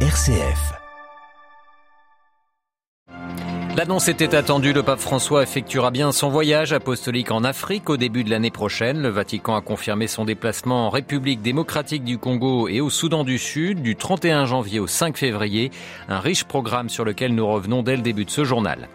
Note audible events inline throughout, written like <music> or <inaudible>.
RCF. L'annonce était attendue, le pape François effectuera bien son voyage apostolique en Afrique au début de l'année prochaine. Le Vatican a confirmé son déplacement en République démocratique du Congo et au Soudan du Sud du 31 janvier au 5 février. Un riche programme sur lequel nous revenons dès le début de ce journal.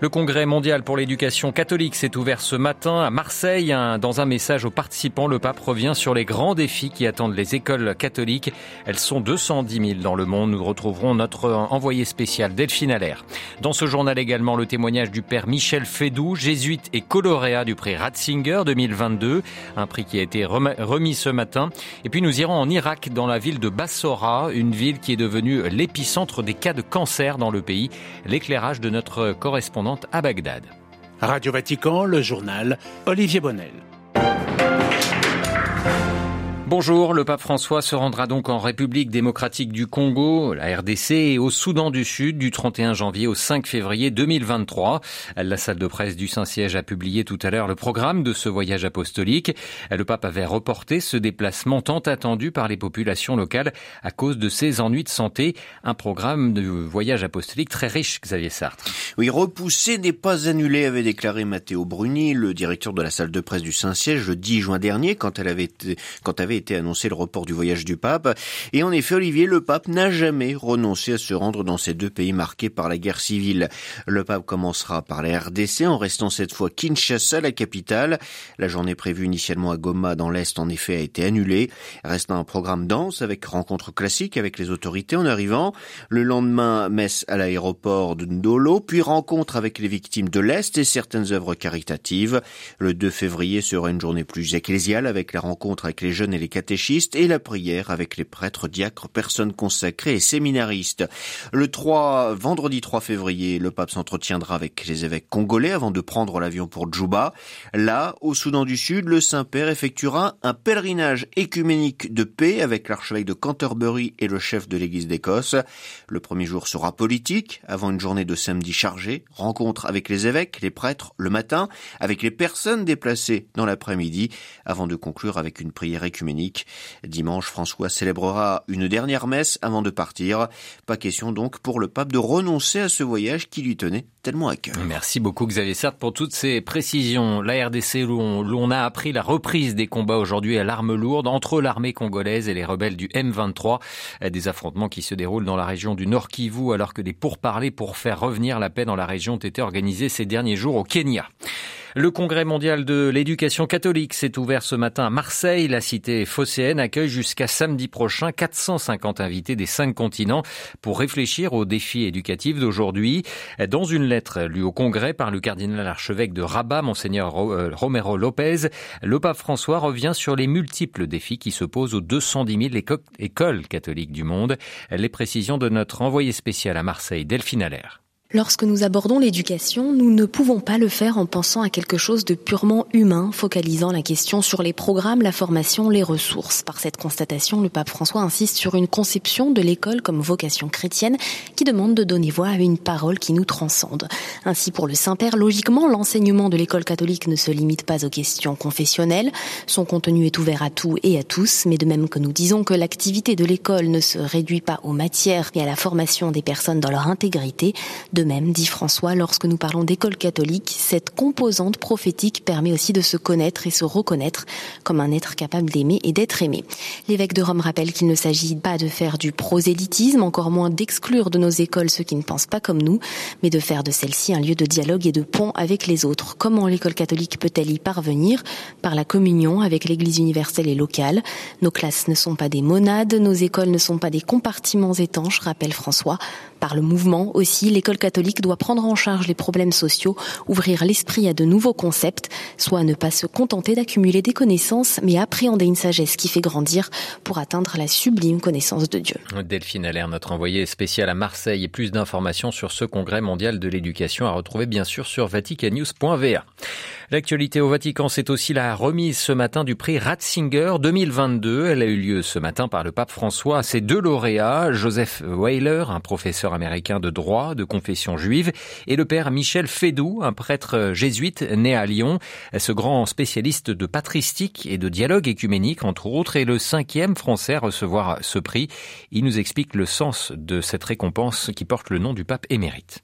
Le Congrès mondial pour l'éducation catholique s'est ouvert ce matin à Marseille. Dans un message aux participants, le pape revient sur les grands défis qui attendent les écoles catholiques. Elles sont 210 000 dans le monde. Nous retrouverons notre envoyé spécial Delphine Allaire. Dans ce journal également le témoignage du père Michel Fédou, jésuite et coloréat du prix Ratzinger 2022, un prix qui a été remis ce matin. Et puis nous irons en Irak, dans la ville de Bassora, une ville qui est devenue l'épicentre des cas de cancer dans le pays. L'éclairage de notre correspondante à Bagdad. Radio Vatican, le journal Olivier Bonnel. Bonjour, le pape François se rendra donc en République démocratique du Congo, la RDC, et au Soudan du Sud du 31 janvier au 5 février 2023. La salle de presse du Saint-Siège a publié tout à l'heure le programme de ce voyage apostolique. Le pape avait reporté ce déplacement tant attendu par les populations locales à cause de ses ennuis de santé. Un programme de voyage apostolique très riche, Xavier Sartre. Oui, repoussé n'est pas annulé, avait déclaré Matteo Bruni, le directeur de la salle de presse du Saint-Siège, le 10 juin dernier, quand elle avait quand avait été annoncé le report du voyage du pape. Et en effet, Olivier, le pape n'a jamais renoncé à se rendre dans ces deux pays marqués par la guerre civile. Le pape commencera par la RDC en restant cette fois Kinshasa, la capitale. La journée prévue initialement à Goma dans l'Est, en effet, a été annulée. Reste un programme dense avec rencontres classiques avec les autorités en arrivant. Le lendemain, messe à l'aéroport de Ndolo, puis rencontre avec les victimes de l'Est et certaines œuvres caritatives. Le 2 février sera une journée plus ecclésiale avec la rencontre avec les jeunes et les et la prière avec les prêtres, diacres, personnes consacrées et séminaristes. Le 3, vendredi 3 février, le pape s'entretiendra avec les évêques congolais avant de prendre l'avion pour Djouba. Là, au Soudan du Sud, le Saint-Père effectuera un pèlerinage écuménique de paix avec l'archevêque de Canterbury et le chef de l'église d'Écosse. Le premier jour sera politique, avant une journée de samedi chargée, rencontre avec les évêques, les prêtres le matin, avec les personnes déplacées dans l'après-midi, avant de conclure avec une prière écuménique Dimanche, François célébrera une dernière messe avant de partir. Pas question donc pour le pape de renoncer à ce voyage qui lui tenait tellement à cœur. Merci beaucoup Xavier Sartre pour toutes ces précisions. La RDC, où on, a appris la reprise des combats aujourd'hui à l'arme lourde entre l'armée congolaise et les rebelles du M23. Des affrontements qui se déroulent dans la région du Nord Kivu alors que des pourparlers pour faire revenir la paix dans la région ont été organisés ces derniers jours au Kenya. Le Congrès mondial de l'éducation catholique s'est ouvert ce matin à Marseille. La cité phocéenne accueille jusqu'à samedi prochain 450 invités des cinq continents pour réfléchir aux défis éducatifs d'aujourd'hui. Dans une lettre lue au Congrès par le cardinal archevêque de Rabat, monseigneur euh, Romero Lopez, le pape François revient sur les multiples défis qui se posent aux 210 000 écoles catholiques du monde. Les précisions de notre envoyé spécial à Marseille, Delphine Allaire. Lorsque nous abordons l'éducation, nous ne pouvons pas le faire en pensant à quelque chose de purement humain, focalisant la question sur les programmes, la formation, les ressources. Par cette constatation, le pape François insiste sur une conception de l'école comme vocation chrétienne qui demande de donner voix à une parole qui nous transcende. Ainsi, pour le Saint-Père, logiquement, l'enseignement de l'école catholique ne se limite pas aux questions confessionnelles. Son contenu est ouvert à tout et à tous, mais de même que nous disons que l'activité de l'école ne se réduit pas aux matières et à la formation des personnes dans leur intégrité, de même, dit François, lorsque nous parlons d'école catholique, cette composante prophétique permet aussi de se connaître et se reconnaître comme un être capable d'aimer et d'être aimé. L'évêque de Rome rappelle qu'il ne s'agit pas de faire du prosélytisme, encore moins d'exclure de nos écoles ceux qui ne pensent pas comme nous, mais de faire de celle-ci un lieu de dialogue et de pont avec les autres. Comment l'école catholique peut-elle y parvenir? Par la communion avec l'Église universelle et locale. Nos classes ne sont pas des monades, nos écoles ne sont pas des compartiments étanches, rappelle François. Par le mouvement aussi, l'école catholique doit prendre en charge les problèmes sociaux, ouvrir l'esprit à de nouveaux concepts, soit ne pas se contenter d'accumuler des connaissances, mais appréhender une sagesse qui fait grandir pour atteindre la sublime connaissance de Dieu. Delphine Allaire, notre envoyée spéciale à Marseille, et plus d'informations sur ce congrès mondial de l'éducation à retrouver bien sûr sur vaticannews.va. L'actualité au Vatican, c'est aussi la remise ce matin du prix Ratzinger 2022. Elle a eu lieu ce matin par le pape François à ses deux lauréats, Joseph Weiler, un professeur américain de droit de confession juive, et le père Michel Fédou, un prêtre jésuite né à Lyon. Ce grand spécialiste de patristique et de dialogue écuménique, entre autres, est le cinquième français à recevoir ce prix. Il nous explique le sens de cette récompense qui porte le nom du pape émérite.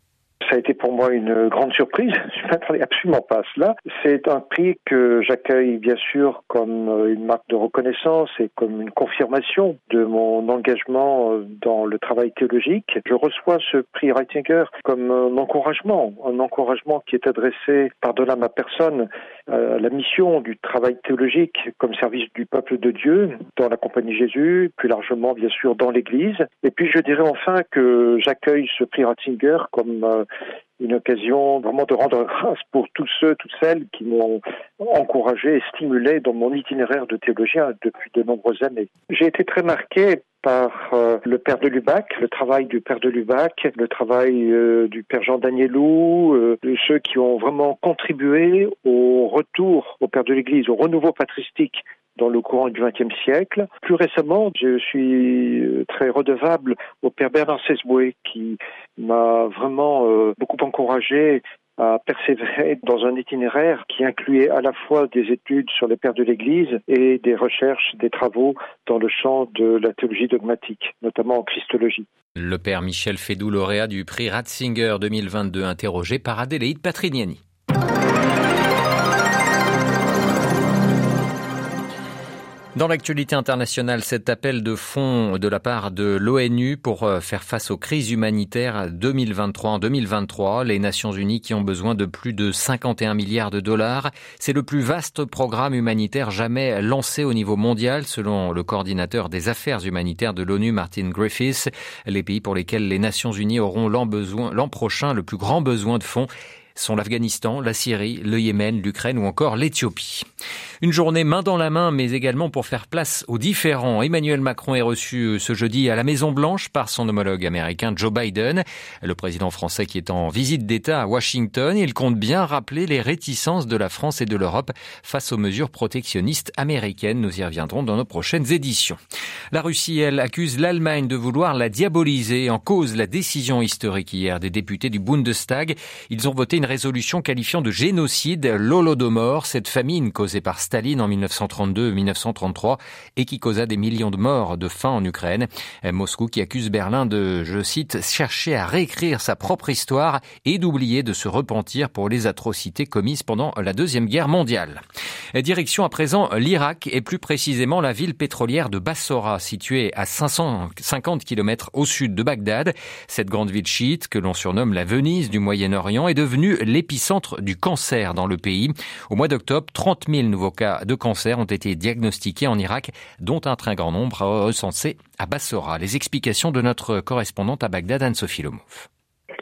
Ça a été pour moi une grande surprise. <laughs> Je ne m'attendais absolument pas à cela. C'est un prix que j'accueille bien sûr comme une marque de reconnaissance et comme une confirmation de mon engagement dans le travail théologique. Je reçois ce prix Reitinger comme un encouragement, un encouragement qui est adressé par-delà ma personne à la mission du travail théologique comme service du peuple de Dieu dans la compagnie Jésus, plus largement bien sûr dans l'Église. Et puis je dirais enfin que j'accueille ce prix Ratzinger comme une occasion vraiment de rendre grâce pour tous ceux, toutes celles qui m'ont encouragé et stimulé dans mon itinéraire de théologien depuis de nombreuses années. J'ai été très marqué par euh, le père de Lubac, le travail du père de Lubac, le travail euh, du père Jean Danielou, euh, de ceux qui ont vraiment contribué au retour au père de l'Église, au renouveau patristique dans le courant du XXe siècle. Plus récemment, je suis très redevable au père Bernard Sesboué qui m'a vraiment beaucoup encouragé à persévérer dans un itinéraire qui incluait à la fois des études sur les pères de l'Église et des recherches, des travaux dans le champ de la théologie dogmatique, notamment en christologie. Le père Michel Fédou, lauréat du prix Ratzinger 2022, interrogé par Adélaïde Patrignani. Dans l'actualité internationale, cet appel de fonds de la part de l'ONU pour euh, faire face aux crises humanitaires 2023 en 2023, les Nations Unies qui ont besoin de plus de 51 milliards de dollars, c'est le plus vaste programme humanitaire jamais lancé au niveau mondial selon le coordinateur des affaires humanitaires de l'ONU Martin Griffiths. Les pays pour lesquels les Nations Unies auront l'an prochain le plus grand besoin de fonds sont l'Afghanistan, la Syrie, le Yémen, l'Ukraine ou encore l'Éthiopie. Une journée main dans la main, mais également pour faire place aux différents. Emmanuel Macron est reçu ce jeudi à la Maison Blanche par son homologue américain Joe Biden, le président français qui est en visite d'État à Washington. Il compte bien rappeler les réticences de la France et de l'Europe face aux mesures protectionnistes américaines. Nous y reviendrons dans nos prochaines éditions. La Russie, elle, accuse l'Allemagne de vouloir la diaboliser en cause la décision historique hier des députés du Bundestag. Ils ont voté résolution qualifiant de génocide l'Holodomor, cette famine causée par Staline en 1932-1933 et qui causa des millions de morts de faim en Ukraine. Moscou qui accuse Berlin de, je cite, chercher à réécrire sa propre histoire et d'oublier de se repentir pour les atrocités commises pendant la Deuxième Guerre mondiale. Direction à présent l'Irak et plus précisément la ville pétrolière de Bassora, située à 550 km au sud de Bagdad. Cette grande ville chiite, que l'on surnomme la Venise du Moyen-Orient, est devenue l'épicentre du cancer dans le pays. Au mois d'octobre, 30 000 nouveaux cas de cancer ont été diagnostiqués en Irak, dont un très grand nombre recensé à Bassora. Les explications de notre correspondante à Bagdad, Anne-Sophie Lomov.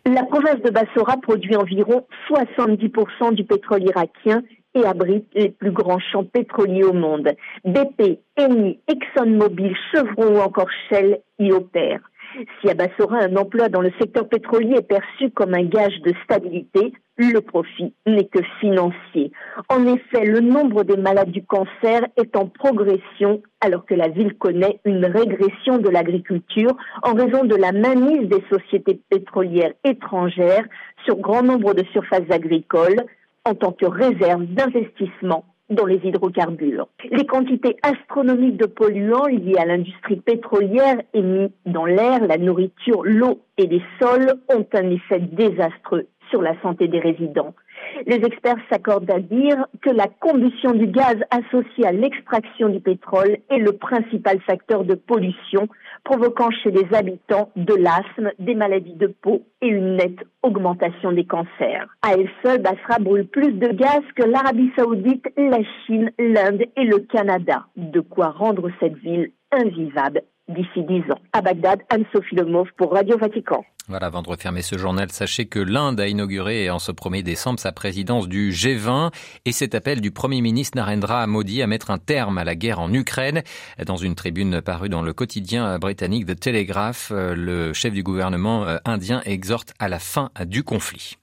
La province de Bassora produit environ 70% du pétrole irakien et abrite les plus grands champs pétroliers au monde. BP, Eni, ExxonMobil, Chevron ou encore Shell y opèrent. Si à Bassora, un emploi dans le secteur pétrolier est perçu comme un gage de stabilité, le profit n'est que financier. En effet, le nombre des malades du cancer est en progression alors que la ville connaît une régression de l'agriculture en raison de la mainmise des sociétés pétrolières étrangères sur grand nombre de surfaces agricoles en tant que réserve d'investissement dans les hydrocarbures. Les quantités astronomiques de polluants liés à l'industrie pétrolière émis dans l'air, la nourriture, l'eau et les sols ont un effet désastreux sur la santé des résidents. Les experts s'accordent à dire que la combustion du gaz associé à l'extraction du pétrole est le principal facteur de pollution, provoquant chez les habitants de l'asthme, des maladies de peau et une nette augmentation des cancers. À elle seule, Basra brûle plus de gaz que l'Arabie saoudite, la Chine, l'Inde et le Canada. De quoi rendre cette ville invivable d'ici dix ans. À Bagdad, Anne-Sophie Lemov pour Radio Vatican. Voilà, avant de refermer ce journal, sachez que l'Inde a inauguré en ce 1er décembre sa présidence du G20 et cet appel du Premier ministre Narendra Modi à mettre un terme à la guerre en Ukraine. Dans une tribune parue dans le quotidien britannique The Telegraph, le chef du gouvernement indien exhorte à la fin du conflit.